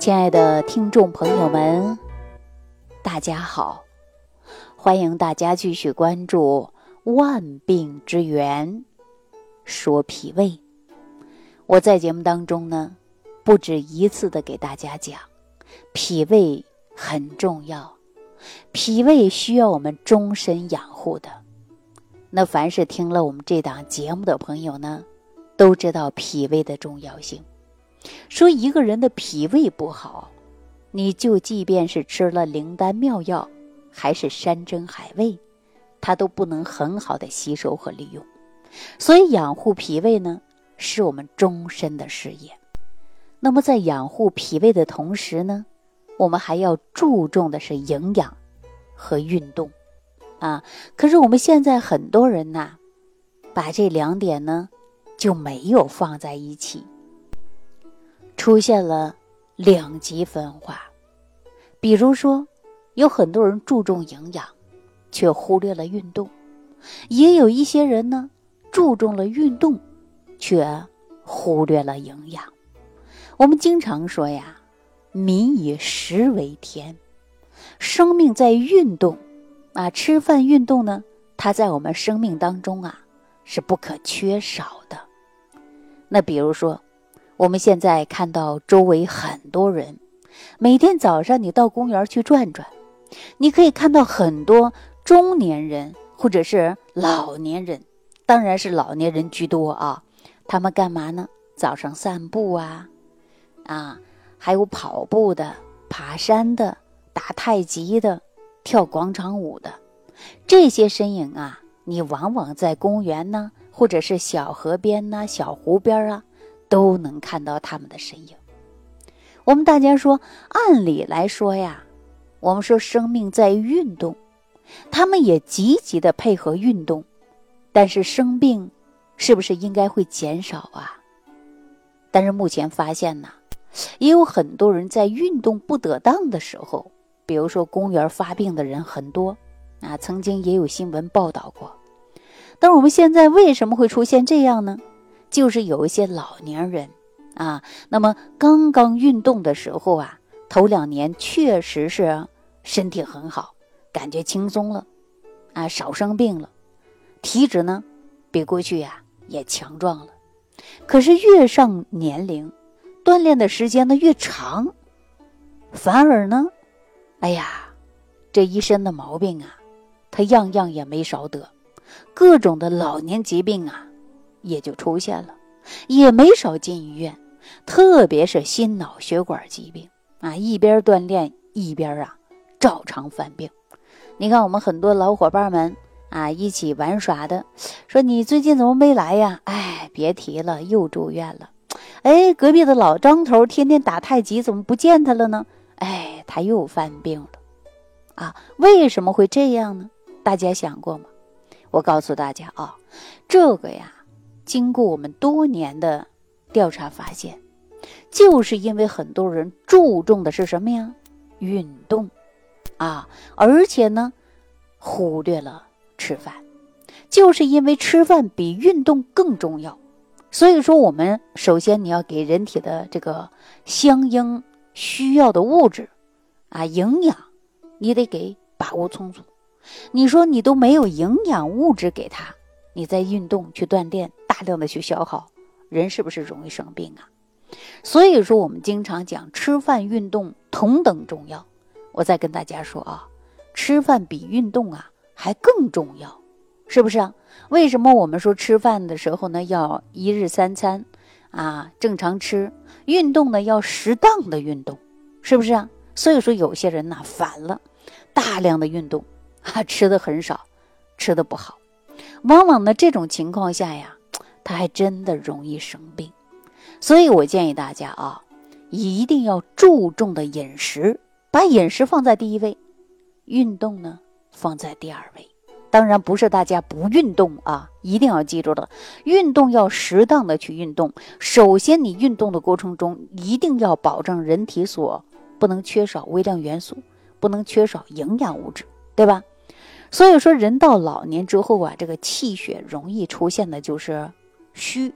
亲爱的听众朋友们，大家好！欢迎大家继续关注《万病之源说脾胃》。我在节目当中呢，不止一次的给大家讲，脾胃很重要，脾胃需要我们终身养护的。那凡是听了我们这档节目的朋友呢，都知道脾胃的重要性。说一个人的脾胃不好，你就即便是吃了灵丹妙药，还是山珍海味，它都不能很好的吸收和利用。所以养护脾胃呢，是我们终身的事业。那么在养护脾胃的同时呢，我们还要注重的是营养和运动啊。可是我们现在很多人呐，把这两点呢就没有放在一起。出现了两极分化，比如说，有很多人注重营养，却忽略了运动；也有一些人呢，注重了运动，却忽略了营养。我们经常说呀，“民以食为天”，生命在运动啊，吃饭运动呢，它在我们生命当中啊是不可缺少的。那比如说。我们现在看到周围很多人，每天早上你到公园去转转，你可以看到很多中年人或者是老年人，当然是老年人居多啊。他们干嘛呢？早上散步啊，啊，还有跑步的、爬山的、打太极的、跳广场舞的，这些身影啊，你往往在公园呢，或者是小河边呐、小湖边啊。都能看到他们的身影。我们大家说，按理来说呀，我们说生命在于运动，他们也积极的配合运动，但是生病是不是应该会减少啊？但是目前发现呢，也有很多人在运动不得当的时候，比如说公园发病的人很多啊，曾经也有新闻报道过。但是我们现在为什么会出现这样呢？就是有一些老年人，啊，那么刚刚运动的时候啊，头两年确实是身体很好，感觉轻松了，啊，少生病了，体质呢比过去呀也强壮了。可是越上年龄，锻炼的时间呢越长，反而呢，哎呀，这一身的毛病啊，他样样也没少得，各种的老年疾病啊。也就出现了，也没少进医院，特别是心脑血管疾病啊，一边锻炼一边啊，照常犯病。你看我们很多老伙伴们啊，一起玩耍的，说你最近怎么没来呀？哎，别提了，又住院了。哎，隔壁的老张头天天打太极，怎么不见他了呢？哎，他又犯病了。啊，为什么会这样呢？大家想过吗？我告诉大家啊，这个呀。经过我们多年的调查发现，就是因为很多人注重的是什么呀？运动啊，而且呢，忽略了吃饭，就是因为吃饭比运动更重要。所以说，我们首先你要给人体的这个相应需要的物质啊，营养，你得给把握充足。你说你都没有营养物质给他，你在运动去锻炼。大量的去消耗，人是不是容易生病啊？所以说，我们经常讲吃饭、运动同等重要。我再跟大家说啊，吃饭比运动啊还更重要，是不是啊？为什么我们说吃饭的时候呢要一日三餐啊正常吃，运动呢要适当的运动，是不是啊？所以说有些人呐反了，大量的运动啊吃的很少，吃的不好，往往呢这种情况下呀。他还真的容易生病，所以我建议大家啊，一定要注重的饮食，把饮食放在第一位，运动呢放在第二位。当然不是大家不运动啊，一定要记住了，运动要适当的去运动。首先，你运动的过程中一定要保证人体所不能缺少微量元素，不能缺少营养物质，对吧？所以说，人到老年之后啊，这个气血容易出现的就是。虚，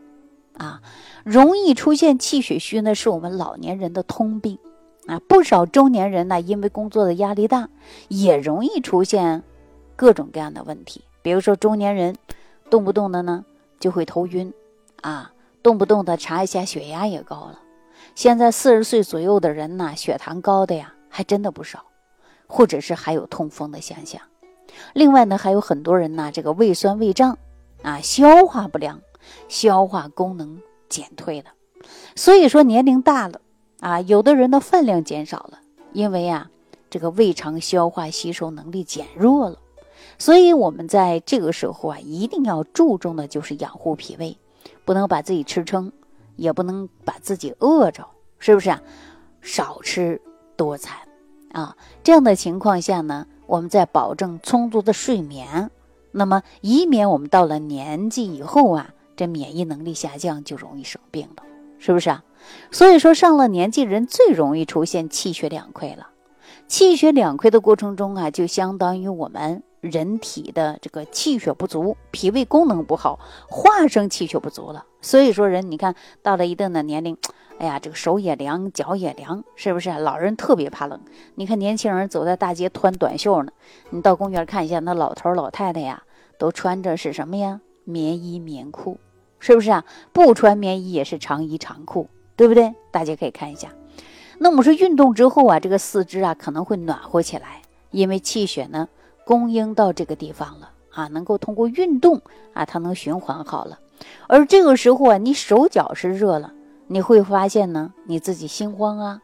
啊，容易出现气血虚呢，是我们老年人的通病，啊，不少中年人呢，因为工作的压力大，也容易出现各种各样的问题。比如说，中年人动不动的呢就会头晕，啊，动不动的查一下血压也高了。现在四十岁左右的人呢，血糖高的呀，还真的不少，或者是还有痛风的现象。另外呢，还有很多人呢，这个胃酸胃胀，啊，消化不良，消化功能减退了。所以说，年龄大了。啊，有的人的饭量减少了，因为啊，这个胃肠消化吸收能力减弱了，所以我们在这个时候啊，一定要注重的就是养护脾胃，不能把自己吃撑，也不能把自己饿着，是不是啊？少吃多餐啊，这样的情况下呢，我们在保证充足的睡眠，那么以免我们到了年纪以后啊，这免疫能力下降，就容易生病了，是不是啊？所以说，上了年纪人最容易出现气血两亏了。气血两亏的过程中啊，就相当于我们人体的这个气血不足，脾胃功能不好，化生气血不足了。所以说，人你看到了一定的年龄，哎呀，这个手也凉，脚也凉，是不是？老人特别怕冷。你看年轻人走在大街穿短袖呢，你到公园看一下，那老头老太太呀，都穿着是什么呀？棉衣棉裤，是不是啊？不穿棉衣也是长衣长裤。对不对？大家可以看一下。那我们说运动之后啊，这个四肢啊可能会暖和起来，因为气血呢供应到这个地方了啊，能够通过运动啊，它能循环好了。而这个时候啊，你手脚是热了，你会发现呢，你自己心慌啊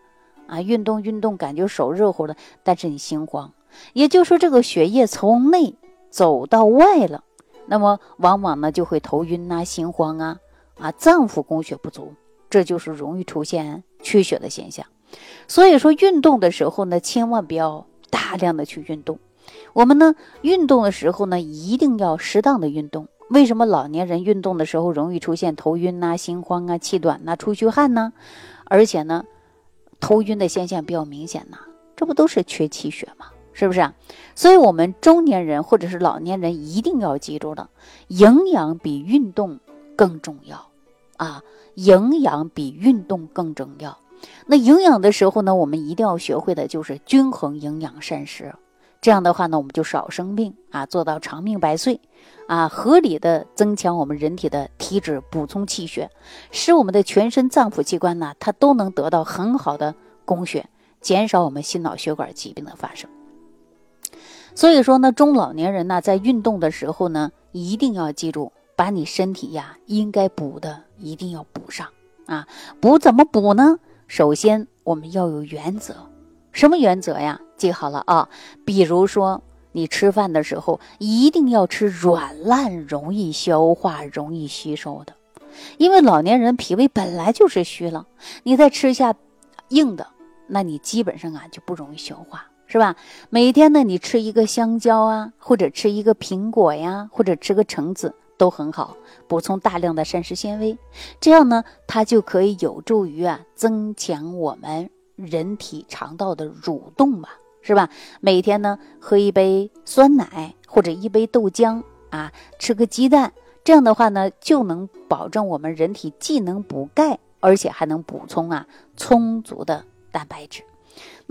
啊，运动运动感觉手热乎的，但是你心慌，也就是说这个血液从内走到外了，那么往往呢就会头晕呐、心慌啊啊，脏腑供血不足。这就是容易出现缺血的现象，所以说运动的时候呢，千万不要大量的去运动。我们呢，运动的时候呢，一定要适当的运动。为什么老年人运动的时候容易出现头晕呐、心慌啊、气短呐、出虚汗呢？而且呢，头晕的现象比较明显呐，这不都是缺气血吗？是不是啊？所以，我们中年人或者是老年人一定要记住了，营养比运动更重要啊。营养比运动更重要。那营养的时候呢，我们一定要学会的就是均衡营养膳食。这样的话呢，我们就少生病啊，做到长命百岁啊，合理的增强我们人体的体质，补充气血，使我们的全身脏腑器官呢，它都能得到很好的供血，减少我们心脑血管疾病的发生。所以说呢，中老年人呢，在运动的时候呢，一定要记住。把你身体呀应该补的一定要补上啊！补怎么补呢？首先我们要有原则，什么原则呀？记好了啊！比如说你吃饭的时候一定要吃软烂、容易消化、容易吸收的，因为老年人脾胃本来就是虚了，你再吃下硬的，那你基本上啊就不容易消化，是吧？每天呢你吃一个香蕉啊，或者吃一个苹果呀，或者吃个橙子。都很好，补充大量的膳食纤维，这样呢，它就可以有助于啊增强我们人体肠道的蠕动嘛，是吧？每天呢喝一杯酸奶或者一杯豆浆啊，吃个鸡蛋，这样的话呢就能保证我们人体既能补钙，而且还能补充啊充足的蛋白质。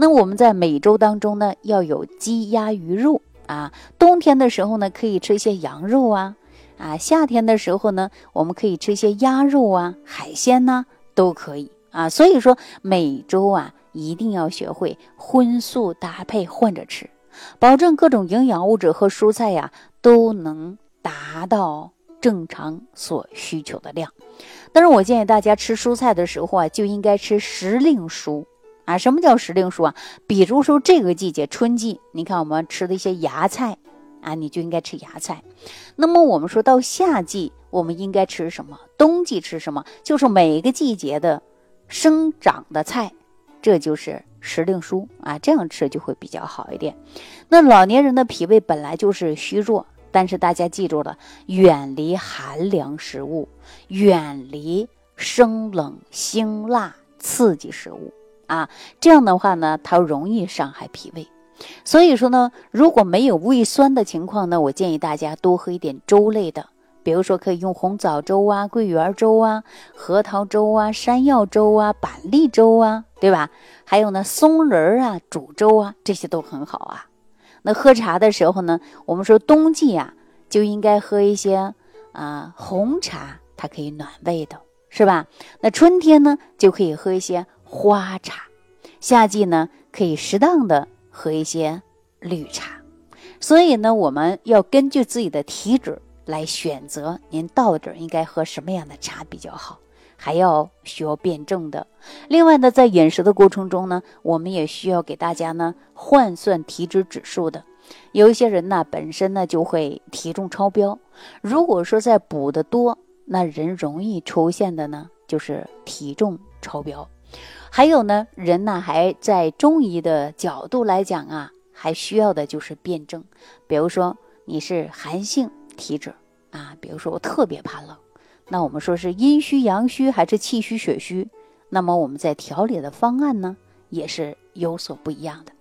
那我们在每周当中呢要有鸡鸭鱼肉啊，冬天的时候呢可以吃一些羊肉啊。啊，夏天的时候呢，我们可以吃一些鸭肉啊、海鲜呐，都可以啊。所以说每周啊，一定要学会荤素搭配换着吃，保证各种营养物质和蔬菜呀都能达到正常所需求的量。但是我建议大家吃蔬菜的时候啊，就应该吃时令蔬啊。什么叫时令蔬啊？比如说这个季节春季，你看我们吃的一些芽菜。啊，你就应该吃芽菜。那么我们说到夏季，我们应该吃什么？冬季吃什么？就是每个季节的生长的菜，这就是时令蔬啊。这样吃就会比较好一点。那老年人的脾胃本来就是虚弱，但是大家记住了，远离寒凉食物，远离生冷辛辣刺激食物啊。这样的话呢，它容易伤害脾胃。所以说呢，如果没有胃酸的情况呢，我建议大家多喝一点粥类的比如说可以用红枣粥啊、桂圆粥啊、核桃粥啊、山药粥啊、板栗粥啊，对吧？还有呢，松仁啊煮粥啊，这些都很好啊。那喝茶的时候呢，我们说冬季啊就应该喝一些啊红茶，它可以暖胃的，是吧？那春天呢就可以喝一些花茶，夏季呢可以适当的喝一些绿茶。所以呢，我们要根据自己的体质来选择，您到底应该喝什么样的茶比较好，还要需要辩证的。另外呢，在饮食的过程中呢，我们也需要给大家呢换算体脂指数的。有一些人呢，本身呢就会体重超标，如果说在补的多，那人容易出现的呢就是体重超标。还有呢，人呢还在中医的角度来讲啊。还需要的就是辩证，比如说你是寒性体质啊，比如说我特别怕冷，那我们说是阴虚阳虚还是气虚血虚？那么我们在调理的方案呢也是有所不一样的。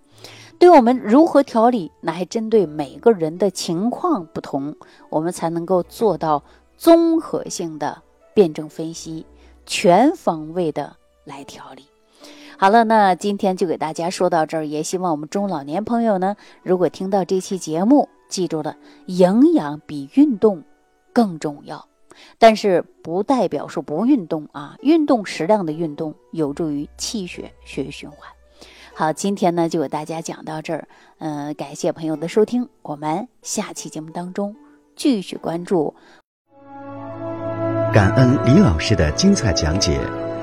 对我们如何调理，那还针对每个人的情况不同，我们才能够做到综合性的辩证分析，全方位的来调理。好了，那今天就给大家说到这儿，也希望我们中老年朋友呢，如果听到这期节目，记住了，营养比运动更重要，但是不代表说不运动啊，运动适量的运动有助于气血血液循环。好，今天呢就给大家讲到这儿，嗯，感谢朋友的收听，我们下期节目当中继续关注。感恩李老师的精彩讲解。